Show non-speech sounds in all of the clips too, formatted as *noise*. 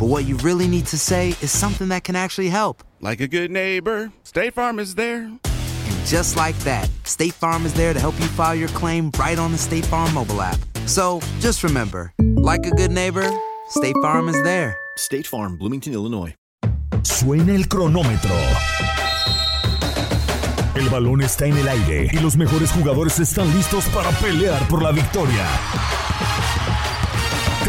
but what you really need to say is something that can actually help. Like a good neighbor, State Farm is there. And just like that, State Farm is there to help you file your claim right on the State Farm mobile app. So just remember, like a good neighbor, State Farm is there. State Farm, Bloomington, Illinois. Suena el cronómetro. El balón está en el aire y los mejores jugadores están listos para pelear por la victoria.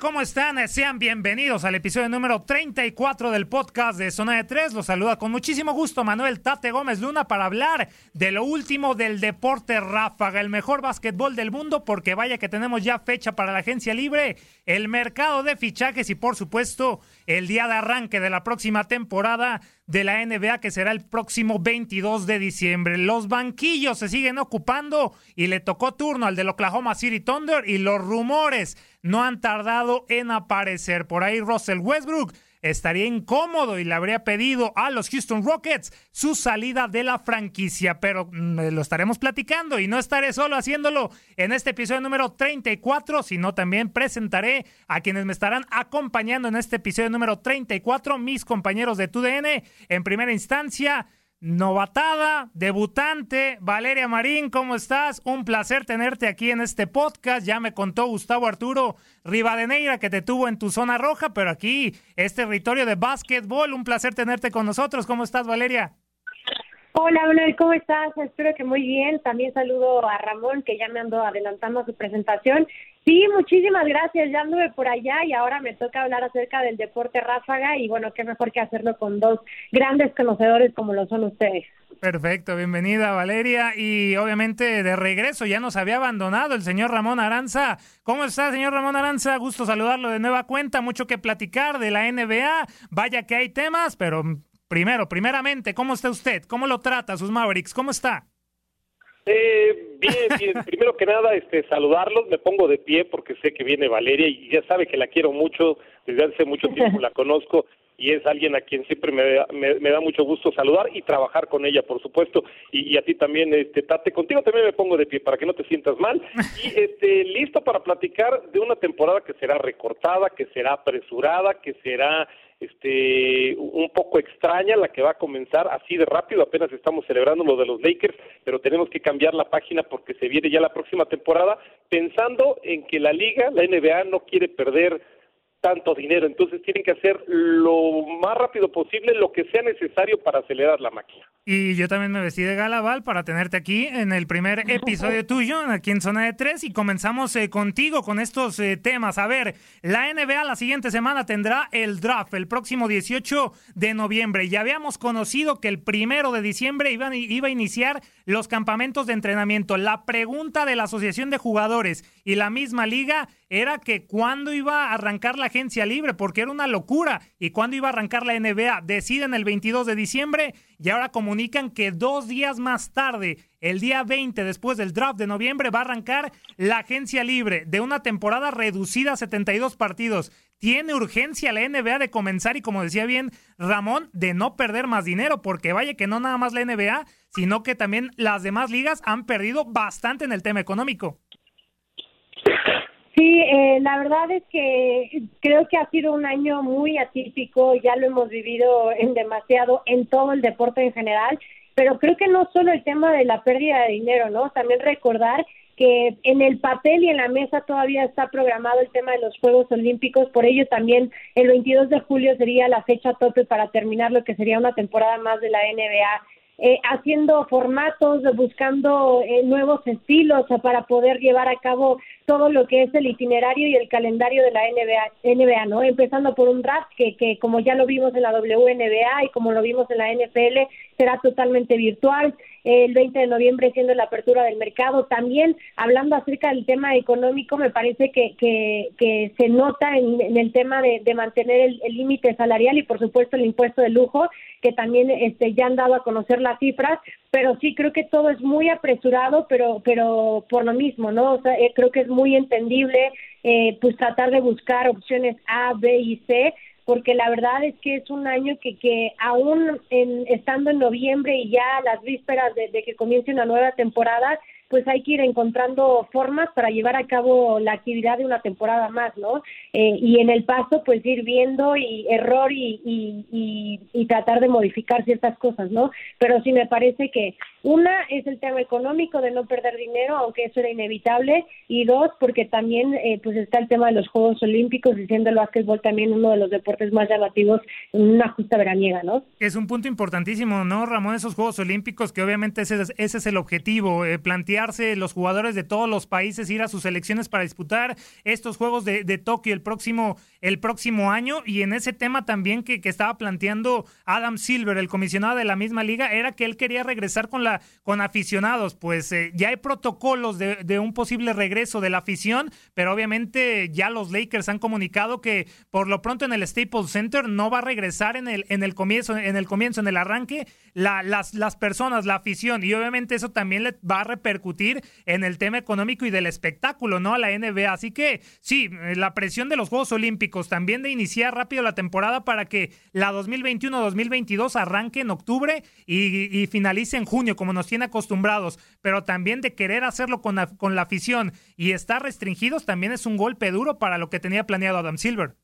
¿Cómo están? Sean bienvenidos al episodio número 34 del podcast de Zona de Tres. Los saluda con muchísimo gusto Manuel Tate Gómez Luna para hablar de lo último del deporte ráfaga, el mejor básquetbol del mundo, porque vaya que tenemos ya fecha para la agencia libre, el mercado de fichajes y por supuesto el día de arranque de la próxima temporada de la NBA que será el próximo 22 de diciembre. Los banquillos se siguen ocupando y le tocó turno al del Oklahoma City Thunder y los rumores no han tardado en aparecer. Por ahí Russell Westbrook estaría incómodo y le habría pedido a los Houston Rockets su salida de la franquicia, pero mm, lo estaremos platicando y no estaré solo haciéndolo en este episodio número 34, sino también presentaré a quienes me estarán acompañando en este episodio número 34, mis compañeros de TUDN. En primera instancia, novatada, debutante, Valeria Marín, ¿cómo estás? Un placer tenerte aquí en este podcast. Ya me contó Gustavo Arturo Rivadeneira que te tuvo en tu zona roja, pero aquí es territorio de básquetbol. Un placer tenerte con nosotros. ¿Cómo estás, Valeria? Hola, Manuel, ¿cómo estás? Espero que muy bien. También saludo a Ramón, que ya me ando adelantando su presentación. Sí, muchísimas gracias. Ya anduve por allá y ahora me toca hablar acerca del deporte ráfaga y bueno, qué mejor que hacerlo con dos grandes conocedores como lo son ustedes. Perfecto, bienvenida Valeria y obviamente de regreso ya nos había abandonado el señor Ramón Aranza. ¿Cómo está, señor Ramón Aranza? Gusto saludarlo de nueva cuenta, mucho que platicar de la NBA. Vaya que hay temas, pero primero, primeramente, ¿cómo está usted? ¿Cómo lo trata sus Mavericks? ¿Cómo está? Eh, bien, bien. *laughs* Primero que nada, este, saludarlos. Me pongo de pie porque sé que viene Valeria y ya sabe que la quiero mucho. Desde hace mucho tiempo la *laughs* conozco y es alguien a quien siempre me, da- me, me da mucho gusto saludar y trabajar con ella, por supuesto. Y, y a ti también, este, Tate. Contigo también me pongo de pie para que no te sientas mal. Y *laughs* este, listo para platicar de una temporada que será recortada, que será apresurada, que será este un poco extraña la que va a comenzar así de rápido, apenas estamos celebrando lo de los Lakers, pero tenemos que cambiar la página porque se viene ya la próxima temporada, pensando en que la liga, la NBA no quiere perder tanto dinero. Entonces tienen que hacer lo más rápido posible lo que sea necesario para acelerar la máquina. Y yo también me vestí de Galaval para tenerte aquí en el primer *laughs* episodio tuyo, aquí en Zona de Tres, y comenzamos eh, contigo con estos eh, temas. A ver, la NBA la siguiente semana tendrá el draft el próximo 18 de noviembre. Ya habíamos conocido que el primero de diciembre iba, iba a iniciar los campamentos de entrenamiento. La pregunta de la Asociación de Jugadores y la misma liga era que cuándo iba a arrancar la agencia libre, porque era una locura, y cuándo iba a arrancar la NBA. Deciden el 22 de diciembre y ahora comunican que dos días más tarde, el día 20 después del draft de noviembre, va a arrancar la agencia libre de una temporada reducida a 72 partidos. Tiene urgencia la NBA de comenzar y como decía bien Ramón, de no perder más dinero, porque vaya que no nada más la NBA, sino que también las demás ligas han perdido bastante en el tema económico. Sí, eh, la verdad es que creo que ha sido un año muy atípico, ya lo hemos vivido en demasiado en todo el deporte en general, pero creo que no solo el tema de la pérdida de dinero, ¿no? También recordar que en el papel y en la mesa todavía está programado el tema de los Juegos Olímpicos, por ello también el 22 de julio sería la fecha tope para terminar lo que sería una temporada más de la NBA eh, haciendo formatos, buscando eh, nuevos estilos para poder llevar a cabo todo lo que es el itinerario y el calendario de la NBA, NBA ¿no? Empezando por un draft que, que como ya lo vimos en la WNBA y como lo vimos en la NFL, será totalmente virtual. El 20 de noviembre siendo la apertura del mercado. También hablando acerca del tema económico, me parece que, que, se nota en, el tema de, mantener el límite salarial y por supuesto el impuesto de lujo, que también este, ya han dado a conocer las cifras, pero sí creo que todo es muy apresurado, pero, pero por lo mismo, ¿no? O sea, eh, creo que es muy entendible eh, pues tratar de buscar opciones A, B y C porque la verdad es que es un año que, que aún en, estando en noviembre y ya las vísperas de, que comience una nueva temporada, pues hay que ir encontrando formas para llevar a cabo la actividad de una temporada más, ¿no? Eh, y en el paso, pues ir viendo y error y, y, y, tratar de modificar ciertas cosas, ¿no? Pero sí me parece que una es el tema económico de no perder dinero, aunque eso era inevitable, y dos, porque también eh, pues está el tema de los Juegos Olímpicos y siendo el básquetbol también uno de los deportes más llamativos en una justa veraniega, ¿no? Es un punto importantísimo, ¿no, Ramón? Esos Juegos Olímpicos, que obviamente ese es, ese es el objetivo, eh, los jugadores de todos los países, ir a sus selecciones para disputar estos Juegos de, de Tokio el próximo, el próximo año, y en ese tema también que, estaba planteando Adam Silver, el comisionado de la misma liga, era que él quería regresar con la con aficionados, pues eh, ya hay protocolos de, un posible regreso de la afición, pero obviamente ya los Lakers han comunicado que por lo pronto en el Staples Center no va a regresar en el, en el comienzo, en el comienzo, en el arranque, las, las personas, la afición, y obviamente eso también le va a repercutir en el tema económico y del espectáculo, ¿no? A la NBA. Así que sí, eh, la presión de los Juegos Olímpicos, también de iniciar rápido la temporada para que la 2021-2022 arranque en octubre y, finalice en junio como nos tiene acostumbrados, pero también de querer hacerlo con la, con la afición y estar restringidos también es un golpe duro para lo que tenía planeado Adam Silver.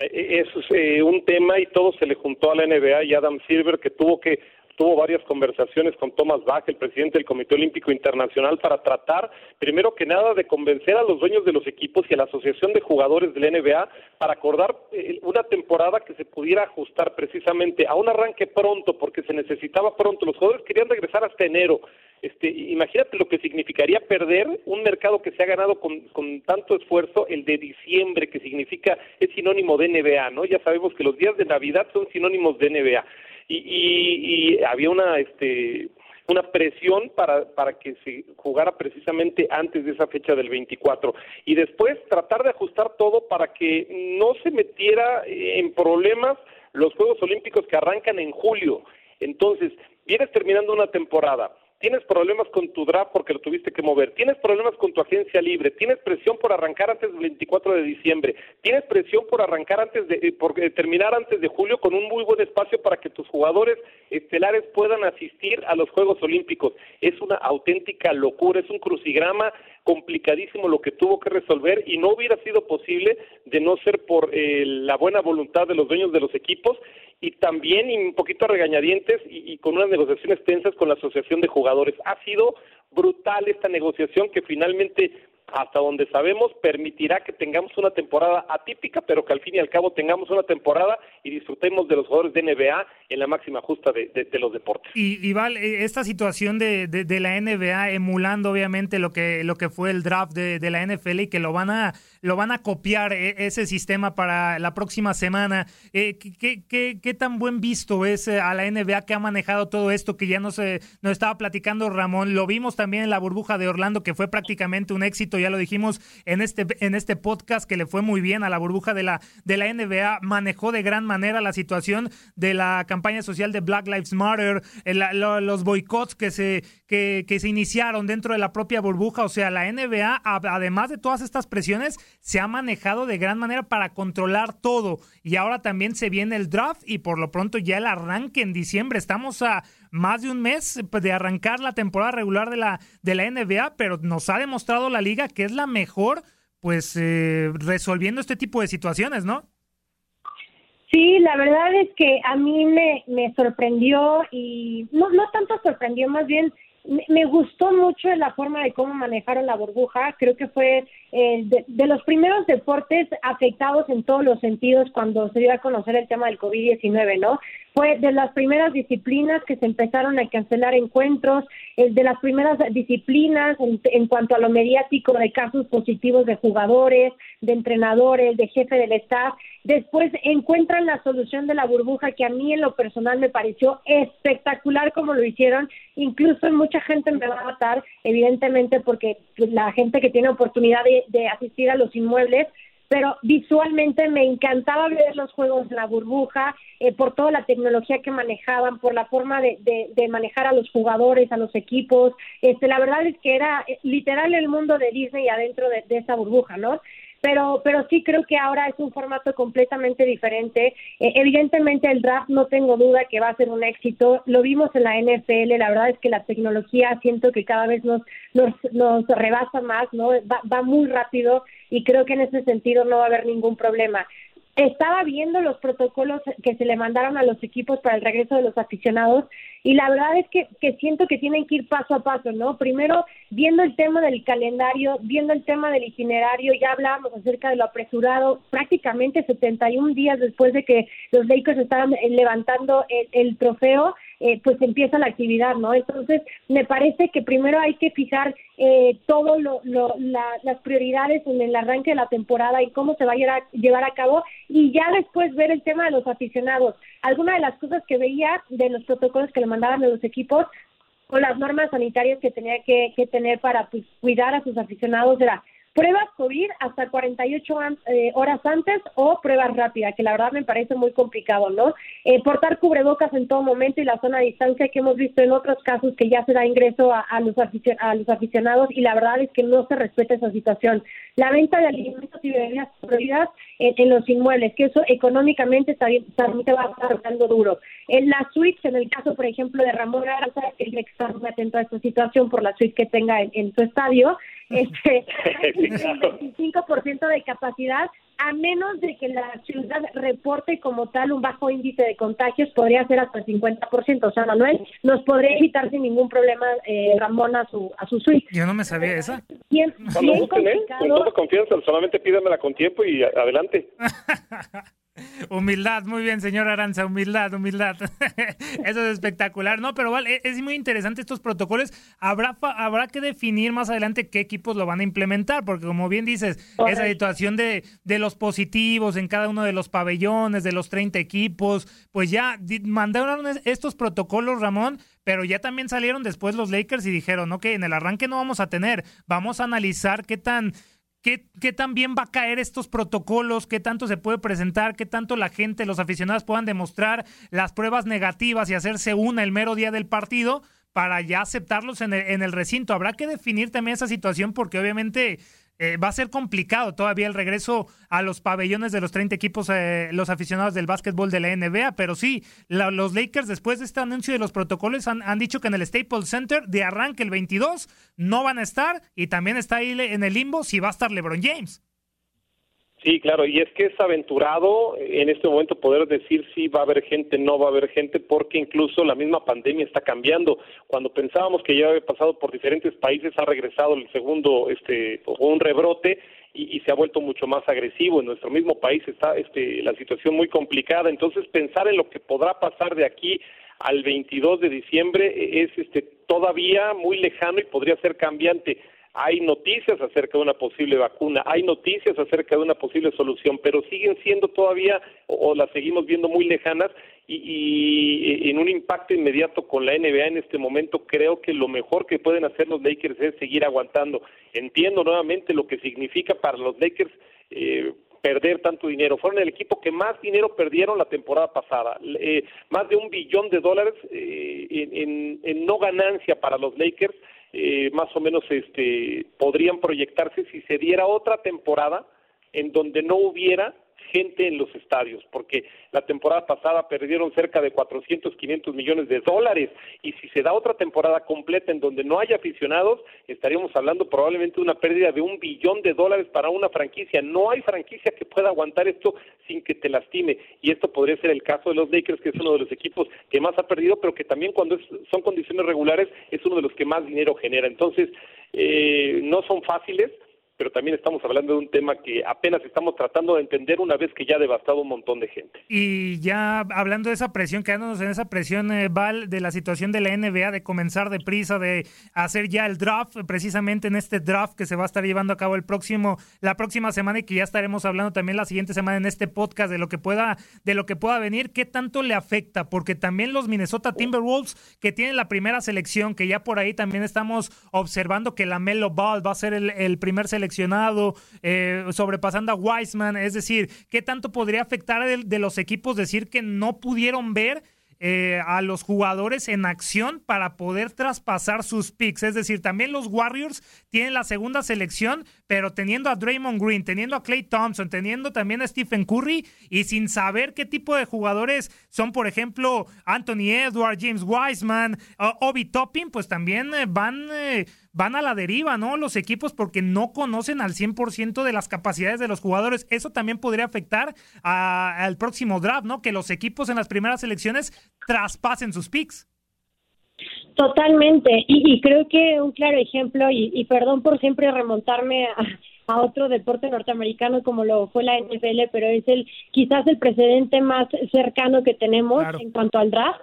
Eh, eh, es un tema y todo se le juntó a la NBA y Adam Silver que tuvo que tuvo varias conversaciones con Thomas Bach, el presidente del Comité Olímpico Internacional, para tratar, primero que nada, de convencer a los dueños de los equipos y a la Asociación de Jugadores del NBA para acordar eh, una temporada que se pudiera ajustar precisamente a un arranque pronto, porque se necesitaba pronto. Los jugadores querían regresar hasta enero. Este, imagínate lo que significaría perder un mercado que se ha ganado con, con tanto esfuerzo, el de diciembre, que significa, es sinónimo de NBA, ¿no? Ya sabemos que los días de Navidad son sinónimos de NBA y, y, había una este una presión para, para que se jugara precisamente antes de esa fecha del 24 y después tratar de ajustar todo para que no se metiera en problemas los Juegos Olímpicos que arrancan en julio. Entonces, vienes terminando una temporada, tienes problemas con tu draft porque lo tuviste que mover, tienes problemas con tu agencia libre, tienes presión por arrancar antes del 24 de diciembre, tienes presión por arrancar antes de, eh, por eh, terminar antes de julio con un muy buen espacio para que tus jugadores estelares puedan asistir a los Juegos Olímpicos. Es una auténtica locura, es un crucigrama complicadísimo lo que tuvo que resolver y no hubiera sido posible de no ser por eh, la buena voluntad de los dueños de los equipos y también un poquito regañadientes y, y, con unas negociaciones tensas con la Asociación de Jugadores. Ha sido brutal esta negociación que finalmente hasta donde sabemos, permitirá que tengamos una temporada atípica, pero que al fin y al cabo tengamos una temporada y disfrutemos de los jugadores de NBA en la máxima justa de, los deportes. Y, y Val, esta situación de, de, la NBA emulando obviamente lo que, lo que fue el draft de, la NFL y que lo van a, lo van a copiar e, ese sistema para la próxima semana. Eh, ¿qué, qué, qué, tan buen visto es eh, a la NBA que ha manejado todo esto que ya nos, nos estaba platicando Ramón? Lo vimos también en la burbuja de Orlando que fue prácticamente un éxito, ya lo dijimos en este, en este podcast que le fue muy bien a la burbuja de la, de la NBA, manejó de gran manera la situación de la campaña social de Black Lives Matter, los boicots que se, que se iniciaron dentro de la propia burbuja. O sea, la NBA, además de todas estas presiones, se ha manejado de gran manera para controlar todo. Y ahora también se viene el draft y por lo pronto ya el arranque en diciembre. Estamos a más de un mes pues, de arrancar la temporada regular de la, de la NBA, pero nos ha demostrado la liga que es la mejor, pues eh, resolviendo este tipo de situaciones, ¿no? Sí, la verdad es que a mí me, me sorprendió y no, no tanto sorprendió, más bien me gustó mucho la forma de cómo manejaron la burbuja. Creo que fue eh, de, los primeros deportes afectados en todos los sentidos cuando se dio a conocer el tema del COVID-19, ¿no? Fue de las primeras disciplinas que se empezaron a cancelar encuentros, es de las primeras disciplinas en, cuanto a lo mediático de casos positivos de jugadores, de entrenadores, de jefe del staff. Después encuentran la solución de la burbuja que a mí en lo personal me pareció espectacular como lo hicieron. Incluso mucha gente me va a matar, evidentemente, porque la gente que tiene oportunidad de asistir a los inmuebles pero visualmente me encantaba ver los juegos de la burbuja, eh, por toda la tecnología que manejaban, por la forma de, de, manejar a los jugadores, a los equipos. Este, la verdad es que era eh, literal el mundo de Disney adentro de, de esa burbuja, ¿no? Pero pero sí creo que ahora es un formato completamente diferente. Eh, evidentemente el draft no tengo duda que va a ser un éxito. Lo vimos en la NFL, la verdad es que la tecnología siento que cada vez nos nos, nos rebasa más, ¿no? Va, va muy rápido y creo que en ese sentido no va a haber ningún problema estaba viendo los protocolos que se le mandaron a los equipos para el regreso de los aficionados y la verdad es que, que siento que tienen que ir paso a paso, ¿no? Primero, viendo el tema del calendario, viendo el tema del itinerario, ya hablábamos acerca de lo apresurado, prácticamente 71 días después de que los Lakers estaban eh, levantando el, trofeo, eh, pues empieza la actividad, ¿no? Entonces, me parece que primero hay que fijar eh, todo lo, lo las prioridades en el arranque de la temporada y cómo se va a llevar a cabo y ya después ver el tema de los aficionados. Alguna de las cosas que veía de los protocolos que le mandaban a los equipos con las normas sanitarias que tenía que, que tener para pues, cuidar a sus aficionados era pruebas COVID hasta 48 eh, horas antes o pruebas rápidas, que la verdad me parece muy complicado, ¿no? Eh, portar cubrebocas en todo momento y la zona de distancia que hemos visto en otros casos que ya se da ingreso a, los, a los aficionados y la verdad es que no se respeta esa situación. La venta de alimentos y bebidas prohibidas en, los inmuebles, que eso económicamente también, te va a estar dando duro. En las suites, en el caso, por ejemplo, de Ramón Arza, tiene que estar muy atento a esta situación por la suite que tenga en su estadio, *laughs* este, *laughs* 25% de capacidad, a menos de que la ciudad reporte como tal un bajo índice de contagios, podría ser hasta el 50%. O sea, Manuel nos podría evitar sin ningún problema eh, Ramón a su, a su suite. Yo no me sabía esa. Bien, bien con toda confianza, solamente pídamela con tiempo y adelante. *laughs* Humildad, muy bien, señor Aranza, humildad, humildad. *laughs* Eso es espectacular, ¿no? Pero vale, es muy interesante estos protocolos. Habrá, habrá que definir más adelante qué equipos lo van a implementar, porque como bien dices, esa situación de, de los positivos en cada uno de los pabellones, de los 30 equipos, pues ya mandaron estos protocolos, Ramón, pero ya también salieron después los Lakers y dijeron, ok, en el arranque no vamos a tener, vamos a analizar qué tan ¿Qué, ¿Qué tan bien va a caer estos protocolos? ¿Qué tanto se puede presentar? ¿Qué tanto la gente, los aficionados puedan demostrar las pruebas negativas y hacerse una el mero día del partido para ya aceptarlos en el, en el recinto? Habrá que definir también esa situación porque obviamente eh, va a ser complicado todavía el regreso a los pabellones de los 30 equipos, eh, los aficionados del básquetbol de la NBA, pero sí, los Lakers después de este anuncio de los protocolos han, dicho que en el Staples Center de arranque el 22 no van a estar y también está ahí en el limbo si va a estar LeBron James. Sí, claro, y es que es aventurado en este momento poder decir si va a haber gente, no va a haber gente, porque incluso la misma pandemia está cambiando. Cuando pensábamos que ya había pasado por diferentes países, ha regresado el segundo, este, un rebrote y, se ha vuelto mucho más agresivo. En nuestro mismo país está este, la situación muy complicada. Entonces, pensar en lo que podrá pasar de aquí al 22 de diciembre es este, todavía muy lejano y podría ser cambiante hay noticias acerca de una posible vacuna, hay noticias acerca de una posible solución, pero siguen siendo todavía o, las seguimos viendo muy lejanas y, y, en un impacto inmediato con la NBA en este momento creo que lo mejor que pueden hacer los Lakers es seguir aguantando. Entiendo nuevamente lo que significa para los Lakers eh, perder tanto dinero. Fueron el equipo que más dinero perdieron la temporada pasada, eh, más de un billón de dólares eh, en no ganancia para los Lakers eh, más o menos este, podrían proyectarse si se diera otra temporada en donde no hubiera gente en los estadios, porque la temporada pasada perdieron cerca de 400, 500 millones de dólares, y si se da otra temporada completa en donde no haya aficionados, estaríamos hablando probablemente de una pérdida de un billón de dólares para una franquicia. No hay franquicia que pueda aguantar esto sin que te lastime, y esto podría ser el caso de los Lakers, que es uno de los equipos que más ha perdido, pero que también cuando son condiciones regulares es uno de los que más dinero genera. Entonces, eh, no son fáciles, pero también estamos hablando de un tema que apenas estamos tratando de entender una vez que ya ha devastado un montón de gente. Y ya hablando de esa presión, quedándonos en esa presión, eh, Val, de la situación de la NBA, de comenzar deprisa, de hacer ya el draft, precisamente en este draft que se va a estar llevando a cabo el próximo, la próxima semana y que ya estaremos hablando también la siguiente semana en este podcast de lo que pueda, de lo que pueda venir, ¿qué tanto le afecta? Porque también los Minnesota Timberwolves, que tienen la primera selección, que ya por ahí también estamos observando que la Melo Ball va a ser el, el primer selección seleccionado, eh, sobrepasando a Wiseman. Es decir, ¿qué tanto podría afectar de los equipos decir que no pudieron ver eh, a los jugadores en acción para poder traspasar sus picks. Es decir, también los Warriors tienen la segunda selección, pero teniendo a Draymond Green, teniendo a Clay Thompson, teniendo también a Stephen Curry y sin saber qué tipo de jugadores son, por ejemplo, Anthony Edwards, James Wiseman, Obi Toppin, pues también eh, van... Eh, van a la deriva, ¿no? Los equipos porque no conocen al 100% de las capacidades de los jugadores. Eso también podría afectar al próximo draft, ¿no? Que los equipos en las primeras elecciones traspasen sus picks. Totalmente, y, creo que un claro ejemplo, y, perdón por siempre remontarme a, otro deporte norteamericano como lo fue la NFL, pero es el quizás el precedente más cercano que tenemos en cuanto al draft.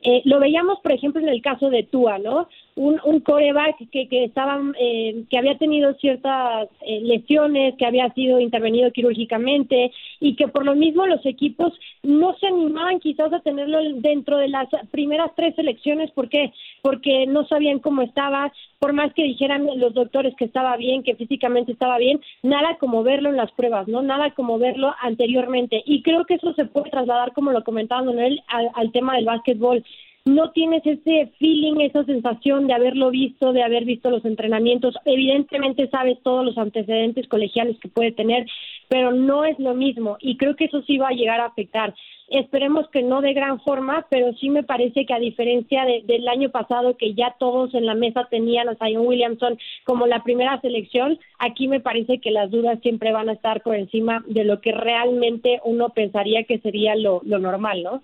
Eh, lo veíamos, por ejemplo, en el caso de Tua, ¿no? Un, un coreback que, que, estaban, eh, que había tenido ciertas eh, lesiones, que había sido intervenido quirúrgicamente y que por lo mismo los equipos no se animaban quizás a tenerlo dentro de las primeras tres selecciones. ¿Por qué? Porque no sabían cómo estaba, por más que dijeran los doctores que estaba bien, que físicamente estaba bien, nada como verlo en las pruebas, ¿no? Nada como verlo anteriormente. Y creo que eso se puede trasladar, como lo comentaba Manuel, al, al tema del básquetbol no tienes ese feeling, esa sensación de haberlo visto, de haber visto los entrenamientos. Evidentemente sabes todos los antecedentes colegiales que puede tener, pero no es lo mismo y creo que eso sí va a llegar a afectar. Esperemos que no de gran forma, pero sí me parece que a diferencia del año pasado que ya todos en la mesa tenían a Zion Williamson como la primera selección, aquí me parece que las dudas siempre van a estar por encima de lo que realmente uno pensaría que sería lo, lo normal, ¿no?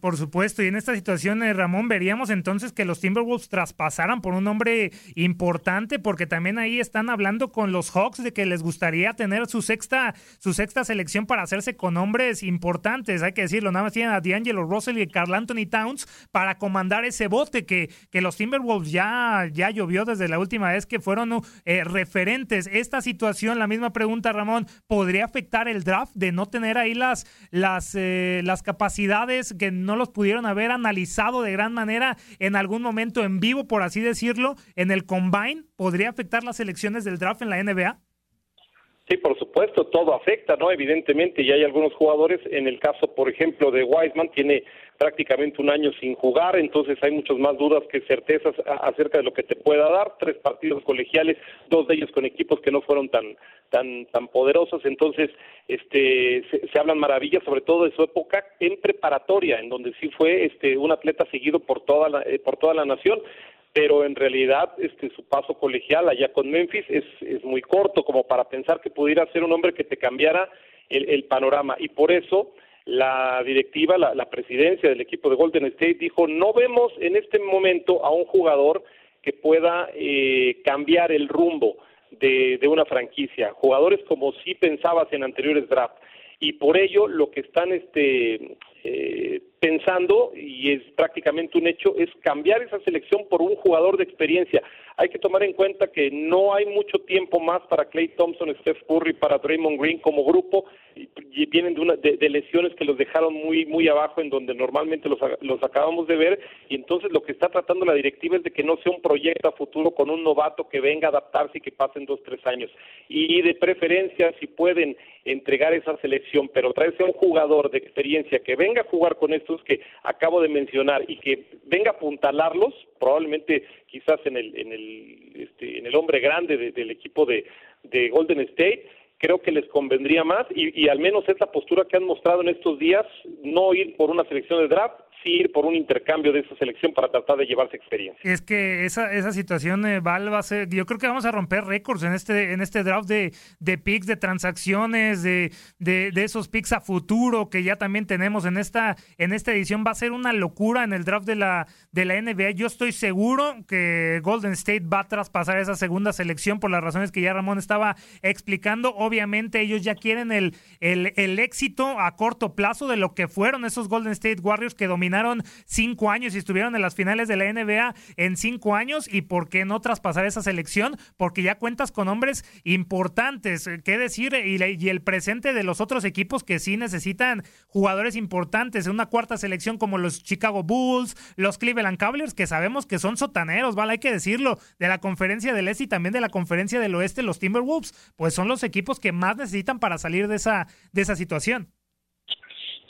Por supuesto, y en esta situación, eh, Ramón, veríamos entonces que los Timberwolves traspasaran por un nombre importante, porque también ahí están hablando con los Hawks de que les gustaría tener su sexta, su sexta selección para hacerse con nombres importantes, hay que decirlo, nada más tienen a D'Angelo Russell y Carl Anthony Towns para comandar ese bote que, que los Timberwolves ya, ya llovió desde la última vez que fueron eh, referentes. Esta situación, la misma pregunta, Ramón, ¿podría afectar el draft de no tener ahí las, las, eh, las capacidades? Que no los pudieron haber analizado de gran manera en algún momento en vivo, por así decirlo, en el combine, podría afectar las elecciones del draft en la NBA? Sí, por supuesto, todo afecta, ¿no? Evidentemente, y hay algunos jugadores, en el caso, por ejemplo, de Wiseman, tiene prácticamente un año sin jugar, entonces hay muchas más dudas que certezas acerca de lo que te pueda dar. Tres partidos colegiales, dos de ellos con equipos que no fueron tan tan tan poderosos, entonces este se, hablan maravillas, sobre todo de su época en preparatoria, en donde sí fue este un atleta seguido por toda la, eh, por toda la nación pero en realidad este su paso colegial allá con Memphis es, es muy corto como para pensar que pudiera ser un hombre que te cambiara el, el panorama. Y por eso la directiva, la, la, presidencia del equipo de Golden State dijo no vemos en este momento a un jugador que pueda eh, cambiar el rumbo de, de una franquicia, jugadores como si pensabas en anteriores drafts y por ello lo que están este eh, pensando, y es prácticamente un hecho, es cambiar esa selección por un jugador de experiencia. Hay que tomar en cuenta que no hay mucho tiempo más para Clay Thompson, Steph Curry, para Draymond Green como grupo, y, vienen de, una, de, lesiones que los dejaron muy muy abajo en donde normalmente los, los acabamos de ver, y entonces lo que está tratando la directiva es de que no sea un proyecto a futuro con un novato que venga a adaptarse y que pasen dos, tres años. Y de preferencia, si pueden entregar esa selección, pero traerse a un jugador de experiencia que venga a jugar con estos que acabo de mencionar y que venga a apuntalarlos, probablemente quizás en el, en el, este, en el hombre grande de, del equipo de, de Golden State, creo que les convendría más y, al menos esa postura que han mostrado en estos días, no ir por una selección de draft, ir por un intercambio de esa selección para tratar de llevarse experiencia. Es que esa, esa situación, eh, Val, va a ser, yo creo que vamos a romper récords en este, en este draft de, de picks, de transacciones, de, de, esos picks a futuro que ya también tenemos en esta, en esta edición. Va a ser una locura en el draft de la, de la NBA. Yo estoy seguro que Golden State va a traspasar esa segunda selección por las razones que ya Ramón estaba explicando. Obviamente ellos ya quieren el, el, el éxito a corto plazo de lo que fueron esos Golden State Warriors que dominaron cinco años y estuvieron en las finales de la NBA en cinco años y por qué no traspasar esa selección porque ya cuentas con hombres importantes. Qué decir y, y el presente de los otros equipos que sí necesitan jugadores importantes una cuarta selección como los Chicago Bulls los Cleveland Cavaliers que sabemos que son sotaneros vale hay que decirlo de la conferencia del este y también de la conferencia del oeste los Timberwolves pues son los equipos que más necesitan para salir de esa de esa situación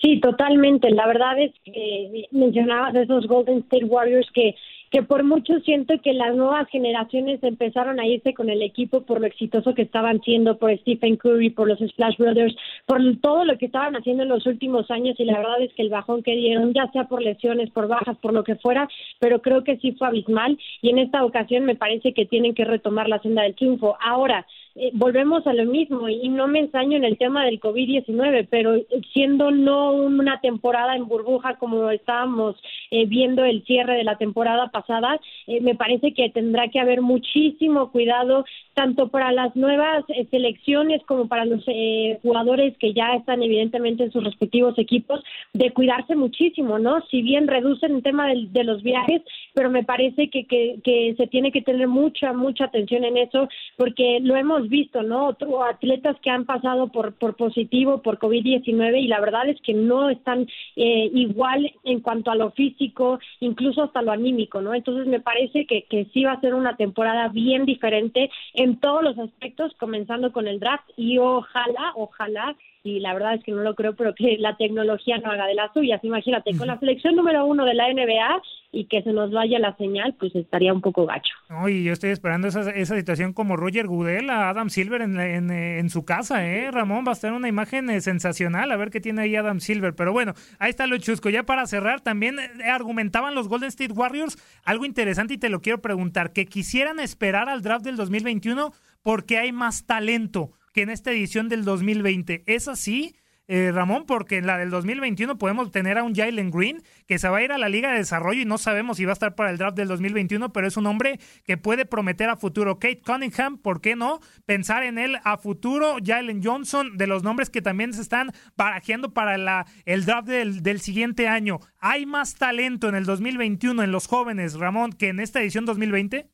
Sí, totalmente. La verdad es que mencionabas de esos Golden State Warriors que que por mucho siento que las nuevas generaciones empezaron a irse con el equipo por lo exitoso que estaban siendo, por Stephen Curry, por los Splash Brothers, por todo lo que estaban haciendo en los últimos años y la verdad es que el bajón que dieron, ya sea por lesiones, por bajas, por lo que fuera, pero creo que sí fue abismal y en esta ocasión me parece que tienen que retomar la senda del triunfo. Ahora, eh, volvemos a lo mismo y no me ensaño en el tema del COVID-19, pero siendo no una temporada en burbuja como estábamos eh, viendo el cierre de la temporada pasada, eh, me parece que tendrá que haber muchísimo cuidado tanto para las nuevas eh, selecciones como para los eh, jugadores que ya están evidentemente en sus respectivos equipos, de cuidarse muchísimo, ¿no? Si bien reducen el tema de, de los viajes, pero me parece que, que, se tiene que tener mucha, mucha atención en eso, porque lo hemos visto, ¿no? Otro, atletas que han pasado por, por positivo, por COVID-19, y la verdad es que no están eh, igual en cuanto a lo físico, incluso hasta lo anímico, ¿no? Entonces me parece que, que sí va a ser una temporada bien diferente en todos los aspectos, comenzando con el draft y ojalá, ojalá, y la verdad es que no lo creo, pero que la tecnología no haga de las suyas. Imagínate, con la selección número uno de la NBA y que se nos vaya la señal, pues estaría un poco gacho. No, y yo estoy esperando esa, esa situación como Roger Goodell a Adam Silver en, en, en, su casa, ¿eh? Ramón, va a estar una imagen eh, sensacional, a ver qué tiene ahí Adam Silver. Pero bueno, ahí está lo chusco. Ya para cerrar, también eh, argumentaban los Golden State Warriors algo interesante y te lo quiero preguntar, que quisieran esperar al draft del 2021 porque hay más talento que en esta edición del 2020. ¿Es así? Eh, Ramón, porque en la del 2021 podemos tener a un Jalen Green que se va a ir a la Liga de Desarrollo y no sabemos si va a estar para el draft del 2021, pero es un hombre que puede prometer a futuro. Kate Cunningham, ¿por qué no? Pensar en él a futuro. Jalen Johnson, de los nombres que también se están barajeando para la, el draft del, del siguiente año. ¿Hay más talento en el 2021 en los jóvenes, Ramón, que en esta edición 2020?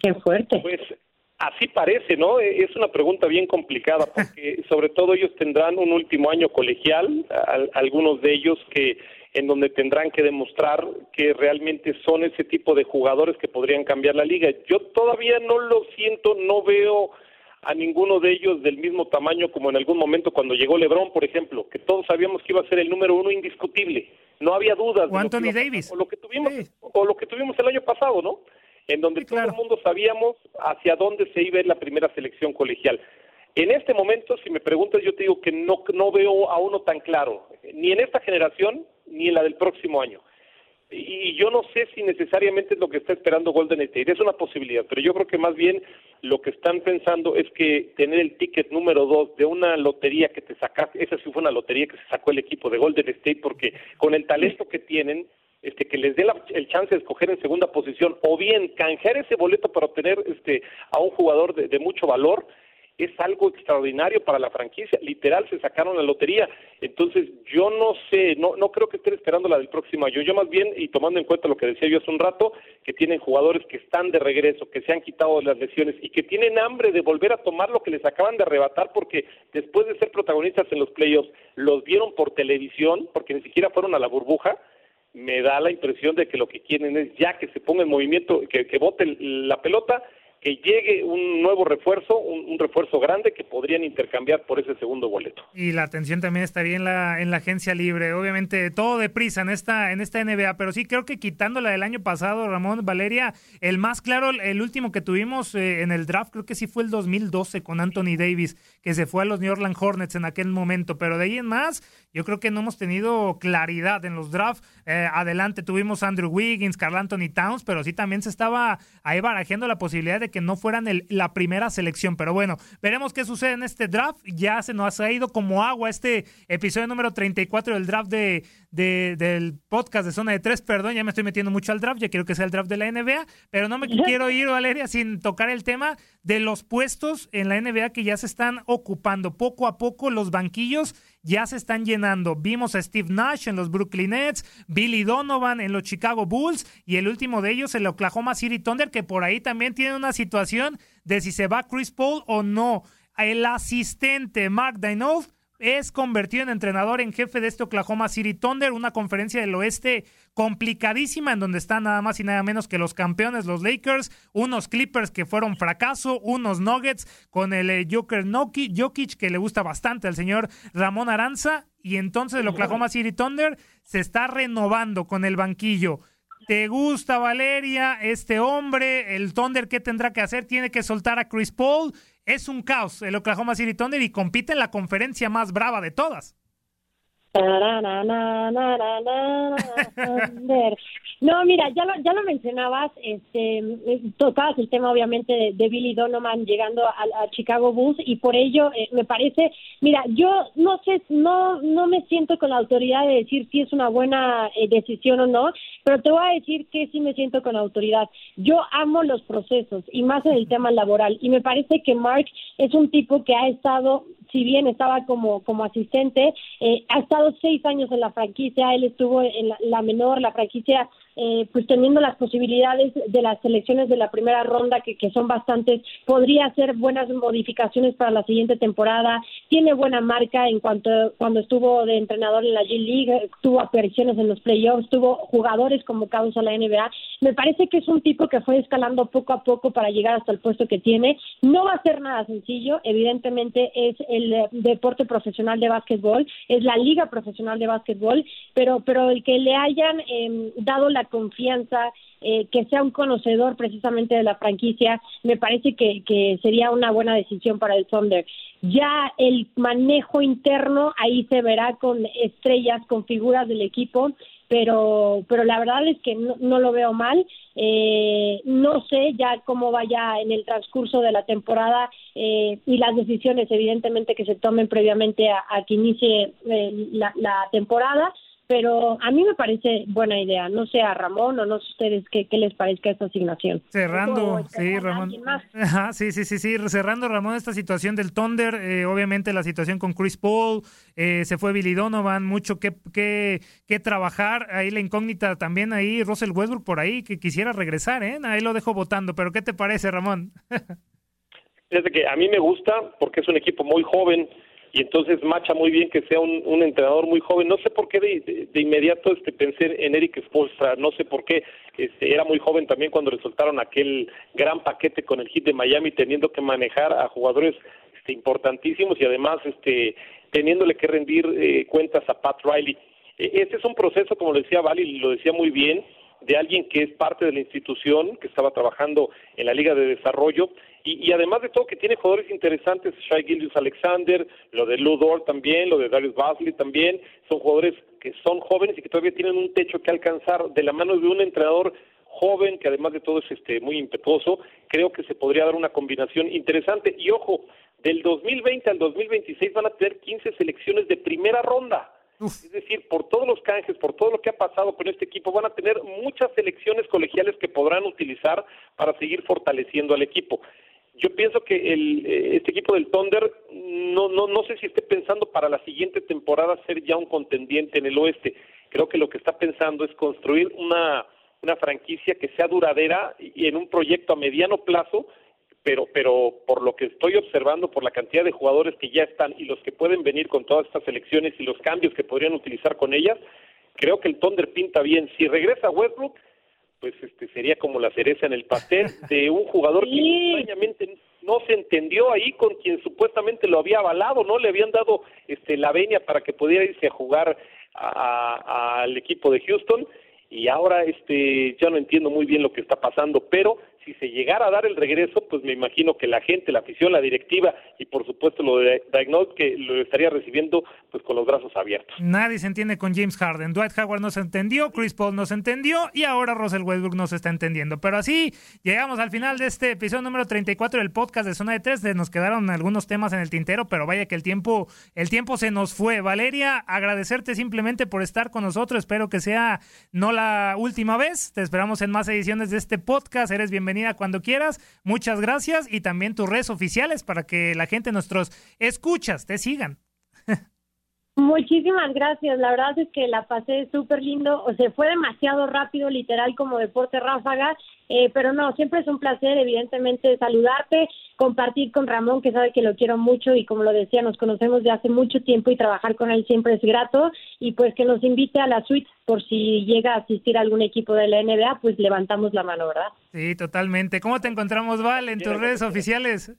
Qué fuerte. Pues Así parece, ¿no? E, es una pregunta bien complicada *laughs* porque sobre todo ellos tendrán un último año colegial, algunos de ellos que en donde tendrán que demostrar que realmente son ese tipo de jugadores que podrían cambiar la liga. Yo todavía no lo siento, no veo a ninguno de ellos del mismo tamaño como en algún momento cuando llegó LeBron, por ejemplo, que todos sabíamos que iba a ser el número uno indiscutible, no había dudas. O Anthony Davis. O lo que tuvimos, sí. o lo que tuvimos el año pasado, ¿no? En donde sí, claro. todo el mundo sabíamos hacia dónde se iba ir la primera selección colegial. En este momento, si me preguntas, yo te digo que no, no veo a uno tan claro, ni en esta generación ni en la del próximo año. y yo no sé si necesariamente es lo que está esperando Golden State, es una posibilidad, pero yo creo que más bien lo que están pensando es que tener el ticket número dos de una lotería que te sacaste, esa sí fue una lotería que se sacó el equipo de Golden State, porque con el talento que tienen, este, que les dé el chance de escoger en segunda posición o bien canjear ese boleto para obtener este, a un jugador de mucho valor, es algo extraordinario para la franquicia. Literal, se sacaron la lotería. Entonces, yo no sé, no, no creo que estén esperando la del próximo año. Yo más bien, y tomando en cuenta lo que decía yo hace un rato, que tienen jugadores que están de regreso, que se han quitado las lesiones y que tienen hambre de volver a tomar lo que les acaban de arrebatar porque después de ser protagonistas en los playoffs, los vieron por televisión, porque ni siquiera fueron a la burbuja, me da la impresión de que lo que quieren es ya que se ponga en movimiento, que, que bote la pelota que llegue un nuevo refuerzo, un, refuerzo grande que podrían intercambiar por ese segundo boleto. Y la atención también estaría en la en la agencia libre, obviamente todo deprisa en esta en esta NBA, pero sí creo que quitando la del año pasado, Ramón Valeria, el más claro, el último que tuvimos eh, en el draft, creo que sí fue el 2012 con Anthony Davis, que se fue a los New Orleans Hornets en aquel momento, pero de ahí en más, yo creo que no hemos tenido claridad en los drafts. Eh, adelante tuvimos Andrew Wiggins, Carl Anthony Towns, pero sí también se estaba ahí barajeando la posibilidad de que no fueran el, la primera selección. Pero bueno, veremos qué sucede en este draft. Ya se nos ha ido como agua este episodio número 34 del draft de, del podcast de Zona de Tres. Perdón, ya me estoy metiendo mucho al draft, ya quiero que sea el draft de la NBA, pero no me quiero ir, Valeria, sin tocar el tema de los puestos en la NBA que ya se están ocupando. Poco a poco los banquillos ya se están llenando. Vimos a Steve Nash en los Brooklyn Nets, Billy Donovan en los Chicago Bulls y el último de ellos el Oklahoma City Thunder, que por ahí también tiene una situación de si se va Chris Paul o no. El asistente Mark Daigneault es convertido en entrenador en jefe de este Oklahoma City Thunder, una conferencia del oeste complicadísima en donde están nada más y nada menos que los campeones, los Lakers, unos Clippers que fueron fracaso, unos Nuggets con el eh, Joker Jokic que le gusta bastante al señor Ramón Aranza y entonces el Oklahoma City Thunder se está renovando con el banquillo. ¿Te gusta Valeria, este hombre, el Thunder qué tendrá que hacer? Tiene que soltar a Chris Paul es un caos el Oklahoma City Thunder y compite en la conferencia más brava de todas. No, mira, ya lo, ya lo mencionabas, este, tocabas el tema obviamente de, Billy Donovan llegando a, Chicago Bulls y por ello eh, me parece, mira, yo no sé, no, no me siento con la autoridad de decir si es una buena eh, decisión o no, pero te voy a decir que sí me siento con autoridad. Yo amo los procesos y más en el tema laboral y me parece que Mark es un tipo que ha estado si bien estaba como, como asistente, ha estado seis años en la franquicia, él estuvo en la menor, la franquicia eh, pues teniendo las posibilidades de las selecciones de la primera ronda, que, que son bastantes, podría hacer buenas modificaciones para la siguiente temporada. Tiene buena marca en cuanto cuando estuvo de entrenador en la G League, tuvo apariciones en los playoffs, tuvo jugadores convocados a la NBA. Me parece que es un tipo que fue escalando poco a poco para llegar hasta el puesto que tiene. No va a ser nada sencillo, evidentemente es el eh, deporte profesional de básquetbol, es la liga profesional de básquetbol, pero, pero el que le hayan em, dado la confianza, eh, que sea un conocedor precisamente de la franquicia, me parece que, que sería una buena decisión para el Thunder. Ya el manejo interno ahí se verá con estrellas, con figuras del equipo, pero, pero la verdad es que no, lo veo mal. Eh, no sé ya cómo vaya en el transcurso de la temporada eh, y las decisiones, evidentemente, que se tomen previamente a, que inicie la, la temporada pero a mí me parece buena idea. No sé a Ramón o no sé ustedes qué, qué les parezca esta asignación. Cerrando, sí, Ramón. *laughs* sí, sí, sí, sí, cerrando, Ramón, esta situación del Thunder, eh, obviamente la situación con Chris Paul, eh, se fue Billy Donovan, mucho que, que, que trabajar, ahí la incógnita también, ahí Russell Westbrook por ahí, que quisiera regresar, ¿eh? Ahí lo dejo votando, pero ¿qué te parece, Ramón? *laughs* Fíjate que a mí me gusta porque es un equipo muy joven, y entonces macha muy bien que sea un, entrenador muy joven. No sé por qué de, inmediato este, pensé en Eric Spolstra, no sé por qué. Este, era muy joven también cuando resultaron aquel gran paquete con el hit de Miami, teniendo que manejar a jugadores este, importantísimos y además este, teniéndole que rendir eh, cuentas a Pat Riley. Este es un proceso, como lo decía Vali, lo decía muy bien, de alguien que es parte de la institución, que estaba trabajando en la Liga de Desarrollo Y, y además de todo que tiene jugadores interesantes, Shai Gillius Alexander, lo de Ludor también, lo de Darius Basley también, son jugadores que son jóvenes y que todavía tienen un techo que alcanzar de la mano de un entrenador joven que además de todo es este muy impetuoso, creo que se podría dar una combinación interesante y ojo, del 2020 al 2026 van a tener 15 selecciones de primera ronda. Es decir, por todos los canjes, por todo lo que ha pasado con este equipo, van a tener muchas selecciones colegiales que podrán utilizar para seguir fortaleciendo al equipo. Yo pienso que el, eh, este equipo del Thunder no, no, no sé si esté pensando para la siguiente temporada ser ya un contendiente en el oeste. Creo que lo que está pensando es construir una, una franquicia que sea duradera y en un proyecto a mediano plazo pero pero por lo que estoy observando por la cantidad de jugadores que ya están y los que pueden venir con todas estas selecciones y los cambios que podrían utilizar con ellas, creo que el Thunder pinta bien. Si regresa Westbrook, pues este sería como la cereza en el pastel *laughs* de un jugador que extrañamente no se entendió ahí con quien supuestamente lo había avalado, no le habían dado este la venia para que pudiera irse a jugar al equipo de Houston y ahora este ya no entiendo muy bien lo que está pasando, pero si se llegara a dar el regreso, pues me imagino que la gente, la afición, la directiva y por supuesto lo de Diagnose que lo estaría recibiendo pues con los brazos abiertos. Nadie se entiende con James Harden. Dwight Howard no se entendió, Chris Paul no se entendió y ahora Russell Westbrook no se está entendiendo. Pero así llegamos al final de este episodio número 34 del podcast de Zona de Tres. Nos quedaron algunos temas en el tintero, pero vaya que el tiempo, el tiempo se nos fue. Valeria, agradecerte simplemente por estar con nosotros. Espero que sea no la última vez. Te esperamos en más ediciones de este podcast. Eres bienvenido bienvenida cuando quieras. Muchas gracias y también tus redes oficiales para que la gente, nuestros escuchas, te sigan. *laughs* Muchísimas gracias. La verdad es que la pasé súper lindo. O sea, fue demasiado rápido, literal, como deporte ráfaga. Eh, pero no, siempre es un placer, evidentemente, saludarte, compartir con Ramón, que sabe que lo quiero mucho y como lo decía, nos conocemos de hace mucho tiempo y trabajar con él siempre es grato. Y pues que nos invite a la suite por si llega a asistir algún equipo de la NBA, pues levantamos la mano, ¿verdad? Sí, totalmente. ¿Cómo te encontramos, Val, en tus redes oficiales?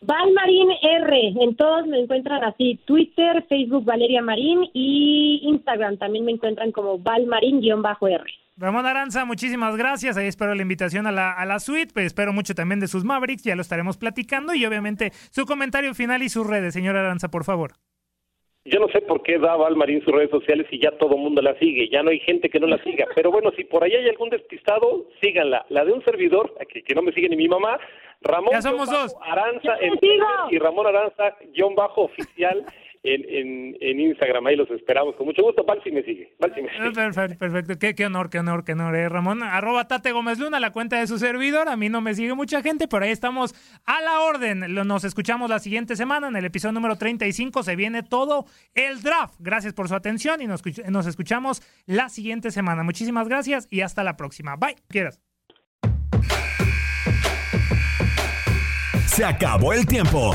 Valmarín R, en todos me encuentran así, Twitter, Facebook Valeria Marín y Instagram también me encuentran como Valmarín-R. Ramón Aranza, muchísimas gracias. Ahí espero la invitación a la, a la suite. Pues espero mucho también de sus Mavericks. Ya lo estaremos platicando. Y obviamente su comentario final y sus redes, señor Aranza, por favor. Yo no sé por qué da Valmarín sus redes sociales y ya todo el mundo la sigue. Ya no hay gente que no la siga. Pero bueno, si por ahí hay algún despistado, síganla. La de un servidor, que, que no me sigue ni mi mamá, Ramón ya somos dos. Aranza en y Ramón Aranza guion bajo oficial en, en, Instagram. Ahí los esperamos con mucho gusto. Val si me sigue. Val me sigue. Perfecto, perfecto. Qué, qué, honor, qué honor, qué honor. Eh, Ramón, arroba Tate Gómez Luna, la cuenta de su servidor. A mí no me sigue mucha gente, pero ahí estamos a la orden. Nos escuchamos la siguiente semana. En el episodio número 35 se viene todo el draft. Gracias por su atención y nos, nos escuchamos la siguiente semana. Muchísimas gracias y hasta la próxima. Bye. Quieras. Se acabó el tiempo.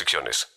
restricciones.